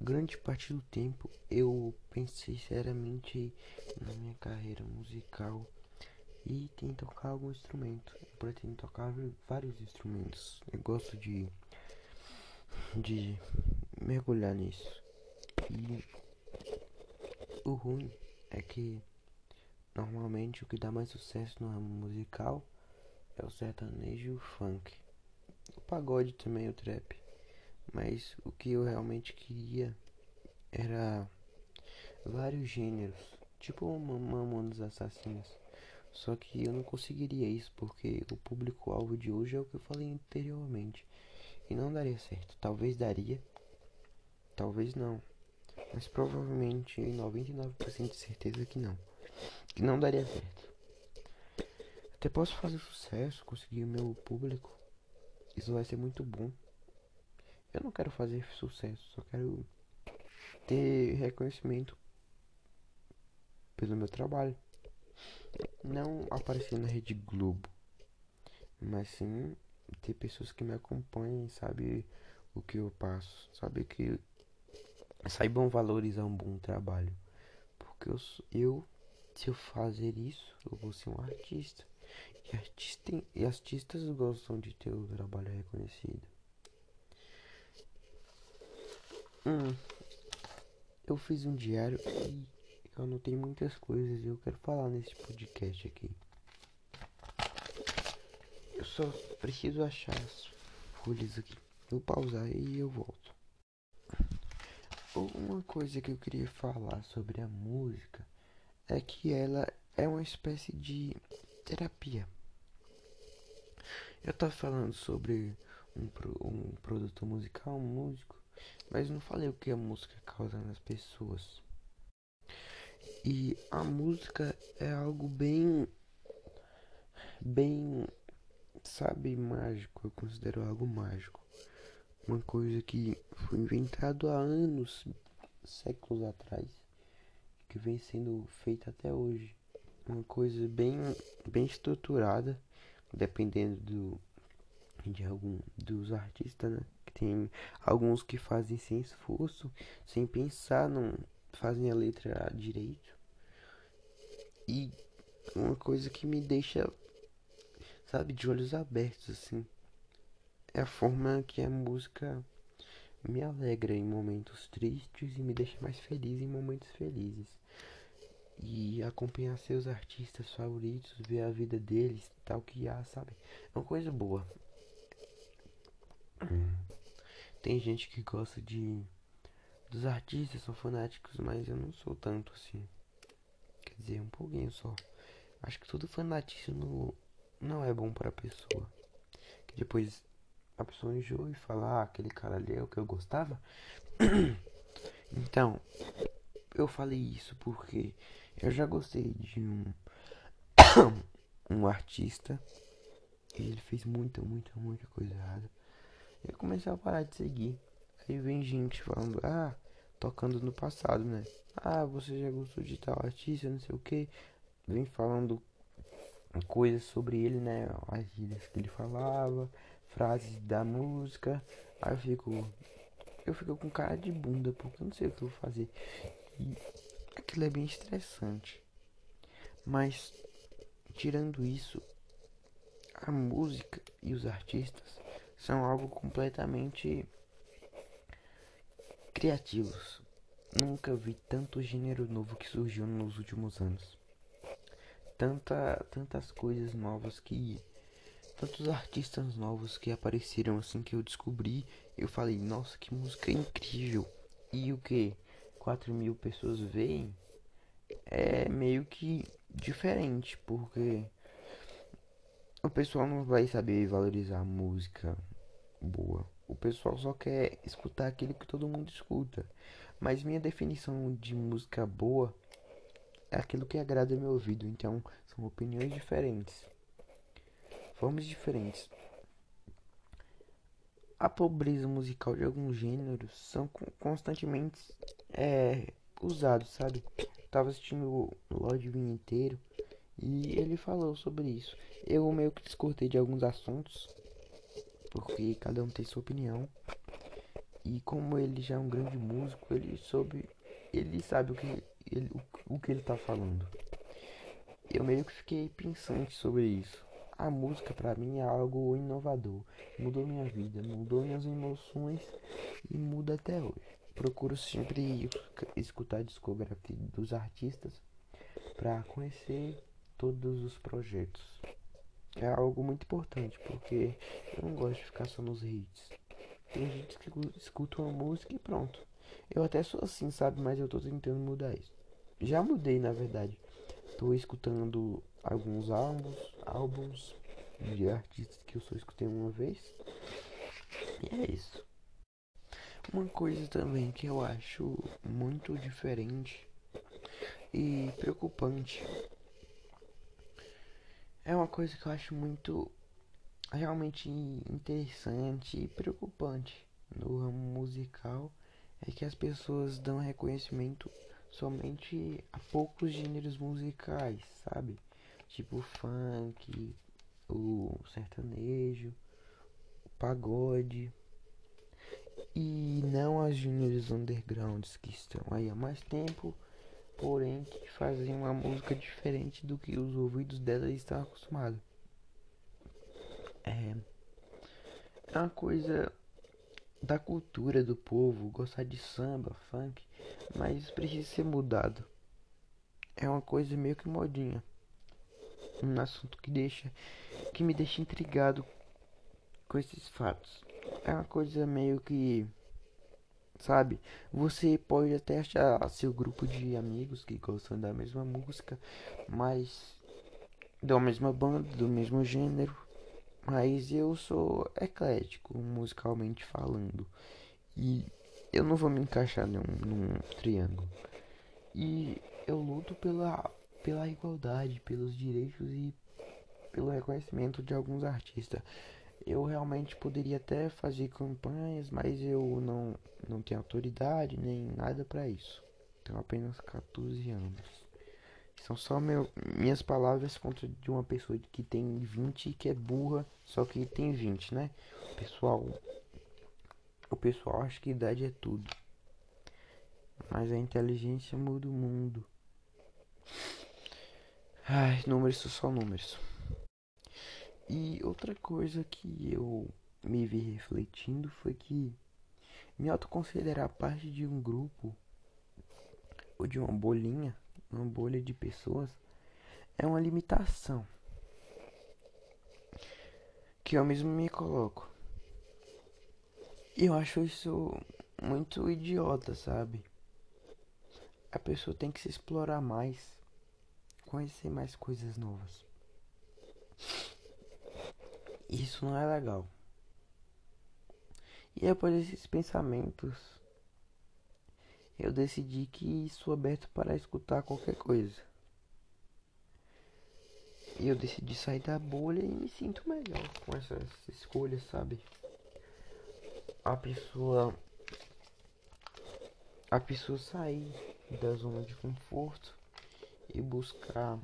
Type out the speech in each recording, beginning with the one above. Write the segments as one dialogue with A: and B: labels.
A: grande parte do tempo eu pensei seriamente na minha carreira musical e em tocar algum instrumento. Eu pretendo tocar vários instrumentos. Eu gosto de de mergulhar nisso. E o ruim é que normalmente o que dá mais sucesso no ramo musical é o sertanejo e o funk. O pagode também, o trap. Mas o que eu realmente queria era vários gêneros, tipo Mamonas Assassinas. Só que eu não conseguiria isso porque o público-alvo de hoje é o que eu falei anteriormente. E não daria certo. Talvez daria, talvez não. Mas provavelmente 99% de certeza que não. Que não daria certo. Até posso fazer sucesso, conseguir o meu público. Isso vai ser muito bom. Eu não quero fazer sucesso, só quero ter reconhecimento pelo meu trabalho. Não aparecer na Rede Globo, mas sim ter pessoas que me acompanhem, sabe o que eu passo, sabe que saibam valorizar um bom trabalho. Porque eu, eu se eu fazer isso, eu vou ser um artista. E, artista, e artistas gostam de ter o trabalho reconhecido. Hum, eu fiz um diário e eu anotei muitas coisas e eu quero falar nesse podcast aqui. Eu só preciso achar as folhas aqui. Vou pausar e eu volto. Uma coisa que eu queria falar sobre a música é que ela é uma espécie de terapia. Eu tava falando sobre um, um produto musical, um músico, mas não falei o que a música causa nas pessoas. E a música é algo bem. bem. sabe, mágico. Eu considero algo mágico. Uma coisa que foi inventado há anos, séculos atrás, que vem sendo feita até hoje. Uma coisa bem, bem estruturada, dependendo do, de algum dos artistas, né? Tem alguns que fazem sem esforço, sem pensar, não fazem a letra direito. E uma coisa que me deixa, sabe, de olhos abertos assim, é a forma que a música me alegra em momentos tristes e me deixa mais feliz em momentos felizes. E acompanhar seus artistas favoritos, ver a vida deles, tal que há, sabe? É uma coisa boa. Tem gente que gosta de dos artistas, são fanáticos, mas eu não sou tanto assim. Quer dizer, um pouquinho só. Acho que todo fanatismo não é bom para a pessoa. Que depois a pessoa enjoa e fala, ah, aquele cara ali é o que eu gostava. então, eu falei isso porque eu já gostei de um um artista e ele fez muita, muita, muita coisa errada. Eu comecei a parar de seguir. Aí vem gente falando, ah, tocando no passado, né? Ah, você já gostou de tal artista, não sei o que. Vem falando coisas sobre ele, né? As gírias que ele falava, frases da música. Aí eu fico. Eu fico com cara de bunda, porque eu não sei o que eu vou fazer. E aquilo é bem estressante. Mas, tirando isso, a música e os artistas são algo completamente criativos. Nunca vi tanto gênero novo que surgiu nos últimos anos. Tanta, tantas coisas novas que. Tantos artistas novos que apareceram assim que eu descobri. Eu falei, nossa, que música incrível. E o que? 4 mil pessoas veem? É meio que diferente, porque o pessoal não vai saber valorizar música boa. O pessoal só quer escutar aquilo que todo mundo escuta. Mas minha definição de música boa é aquilo que agrada meu ouvido. Então são opiniões diferentes. Formas diferentes. A pobreza musical de alguns gêneros são constantemente é, usados, sabe? tava assistindo o Lorde Vinho inteiro e ele falou sobre isso. Eu meio que discordei de alguns assuntos, porque cada um tem sua opinião. E como ele já é um grande músico, ele soube. Ele sabe o que ele, o, o que ele tá falando. Eu meio que fiquei pensante sobre isso. A música para mim é algo inovador. Mudou minha vida, mudou minhas emoções e muda até hoje. Procuro sempre escutar a discografia dos artistas para conhecer todos os projetos. É algo muito importante porque eu não gosto de ficar só nos hits. Tem gente que escuta uma música e pronto. Eu até sou assim, sabe? Mas eu tô tentando mudar isso. Já mudei, na verdade. Tô escutando alguns álbuns, álbuns de artistas que eu só escutei uma vez. E é isso. Uma coisa também que eu acho muito diferente e preocupante é uma coisa que eu acho muito realmente interessante e preocupante no ramo musical é que as pessoas dão reconhecimento somente a poucos gêneros musicais, sabe? Tipo funk, o sertanejo, o pagode e não as juniors undergrounds que estão aí há mais tempo, porém que uma música diferente do que os ouvidos delas estão acostumados. É, é uma coisa da cultura do povo gostar de samba, funk, mas precisa ser mudado. É uma coisa meio que modinha. Um assunto que deixa que me deixa intrigado com esses fatos. É uma coisa meio que sabe? Você pode até achar seu grupo de amigos que gostam da mesma música, mas da mesma banda, do mesmo gênero, mas eu sou eclético musicalmente falando. E eu não vou me encaixar num, num triângulo. E eu luto pela, pela igualdade, pelos direitos e pelo reconhecimento de alguns artistas. Eu realmente poderia até fazer campanhas, mas eu não, não tenho autoridade nem nada para isso. Tenho apenas 14 anos. São só meu, minhas palavras contra de uma pessoa que tem 20 e que é burra, só que tem 20, né? Pessoal, o pessoal acha que idade é tudo. Mas a inteligência muda o mundo. Ai, números são só números. E outra coisa que eu me vi refletindo foi que me autoconsiderar parte de um grupo ou de uma bolinha uma bolha de pessoas é uma limitação que eu mesmo me coloco. E eu acho isso muito idiota, sabe? A pessoa tem que se explorar mais, conhecer mais coisas novas. Isso não é legal. E depois desses pensamentos eu decidi que sou aberto para escutar qualquer coisa. E eu decidi sair da bolha e me sinto melhor com essas escolhas, sabe? A pessoa. A pessoa sair da zona de conforto e buscar.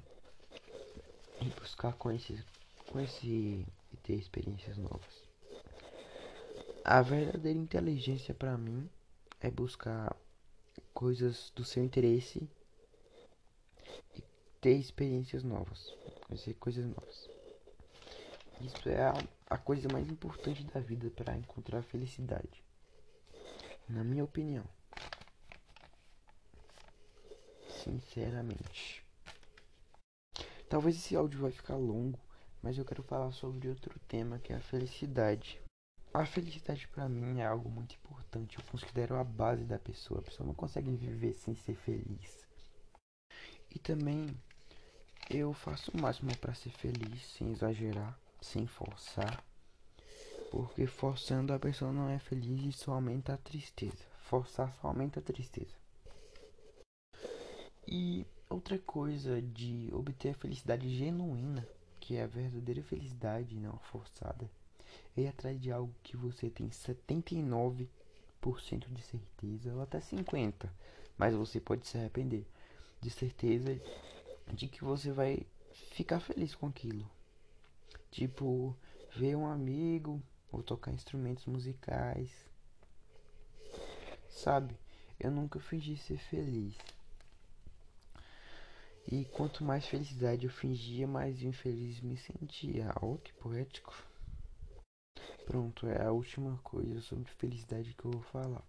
A: E buscar conhecer. Conhecer e ter experiências novas. A verdadeira inteligência para mim é buscar coisas do seu interesse e ter experiências novas, conhecer coisas novas. Isso é a, a coisa mais importante da vida para encontrar felicidade, na minha opinião. Sinceramente. Talvez esse áudio vai ficar longo, mas eu quero falar sobre outro tema que é a felicidade. A felicidade para mim é algo muito importante. Eu considero a base da pessoa. A pessoa não consegue viver sem ser feliz. E também eu faço o máximo para ser feliz, sem exagerar, sem forçar. Porque forçando a pessoa não é feliz e só aumenta a tristeza. Forçar só aumenta a tristeza. E outra coisa de obter a felicidade genuína, que é a verdadeira felicidade não forçada ir atrás de algo que você tem 79% de certeza ou até 50%, mas você pode se arrepender de certeza de que você vai ficar feliz com aquilo. Tipo, ver um amigo ou tocar instrumentos musicais. sabe? Eu nunca fingi ser feliz. E quanto mais felicidade eu fingia, mais infeliz me sentia. Oh, que poético. Pronto, é a última coisa sobre felicidade que eu vou falar.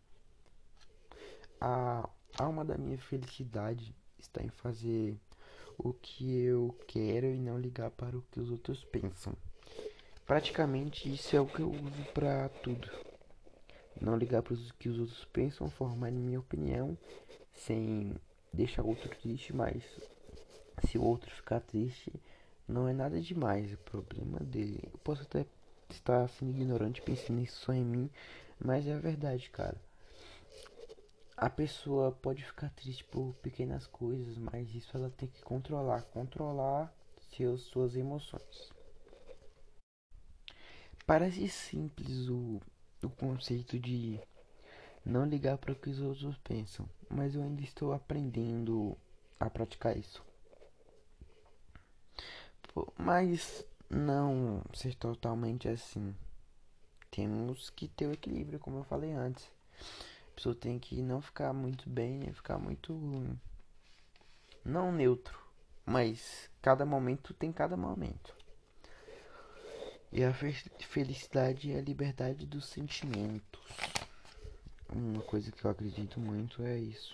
A: A alma da minha felicidade está em fazer o que eu quero e não ligar para o que os outros pensam. Praticamente isso é o que eu uso para tudo. Não ligar para o que os outros pensam, formar minha opinião sem deixar outro triste, mas se o outro ficar triste, não é nada demais, é problema dele. Eu posso até estar sendo ignorante pensando isso só em mim, mas é a verdade, cara. A pessoa pode ficar triste por pequenas coisas, mas isso ela tem que controlar, controlar seus, suas emoções. Parece simples o, o conceito de não ligar para o que os outros pensam, mas eu ainda estou aprendendo a praticar isso mas não ser totalmente assim. Temos que ter o equilíbrio, como eu falei antes. A pessoa tem que não ficar muito bem, nem ficar muito. Não neutro, mas cada momento tem cada momento. E a felicidade é a liberdade dos sentimentos. Uma coisa que eu acredito muito é isso.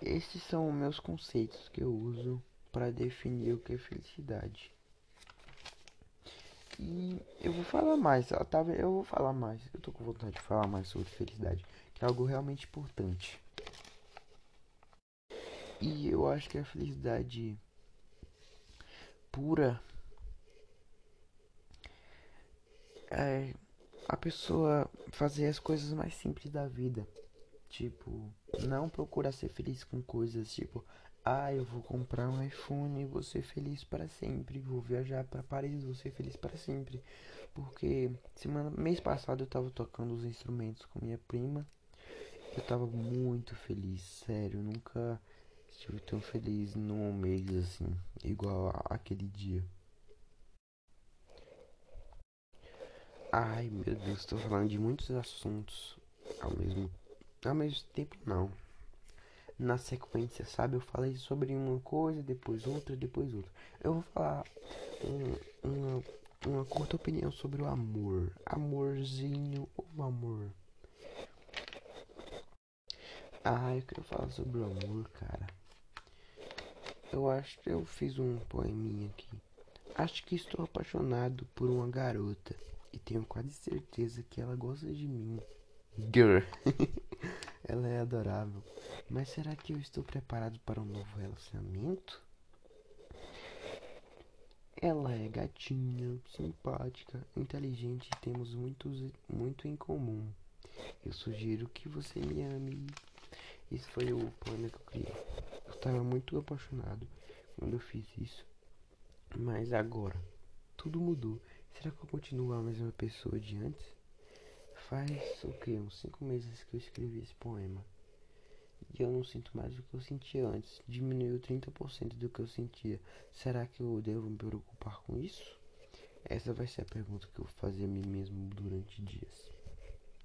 A: Esses são meus conceitos que eu uso para definir o que é felicidade. E eu vou falar mais, tá? Eu vou falar mais. Eu tô com vontade de falar mais sobre felicidade, que é algo realmente importante. E eu acho que a felicidade pura é a pessoa fazer as coisas mais simples da vida. Tipo, não procurar ser feliz com coisas tipo, ah, eu vou comprar um iPhone e vou ser feliz para sempre. Vou viajar para Paris, vou ser feliz para sempre. Porque semana, mês passado eu tava tocando os instrumentos com minha prima. Eu tava muito feliz, sério. Nunca estive tão feliz num mês assim, igual aquele dia. Ai, meu Deus, estou falando de muitos assuntos ao mesmo, ao mesmo tempo, não na sequência, sabe? Eu falei sobre uma coisa, depois outra, depois outra. Eu vou falar um, uma, uma curta opinião sobre o amor. Amorzinho ou amor? Ah, eu quero falar sobre o amor, cara. Eu acho que eu fiz um poeminha aqui. Acho que estou apaixonado por uma garota e tenho quase certeza que ela gosta de mim. Girl. ela é adorável. Mas será que eu estou preparado para um novo relacionamento? Ela é gatinha, simpática, inteligente e temos muitos, muito em comum. Eu sugiro que você me ame. Isso foi o poema que eu criei. Eu estava muito apaixonado quando eu fiz isso. Mas agora, tudo mudou. Será que eu continuo a mesma pessoa de antes? Faz o que? Uns 5 meses que eu escrevi esse poema. E eu não sinto mais o que eu sentia antes. Diminuiu 30% do que eu sentia. Será que eu devo me preocupar com isso? Essa vai ser a pergunta que eu vou fazer a mim mesmo durante dias.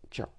A: Tchau.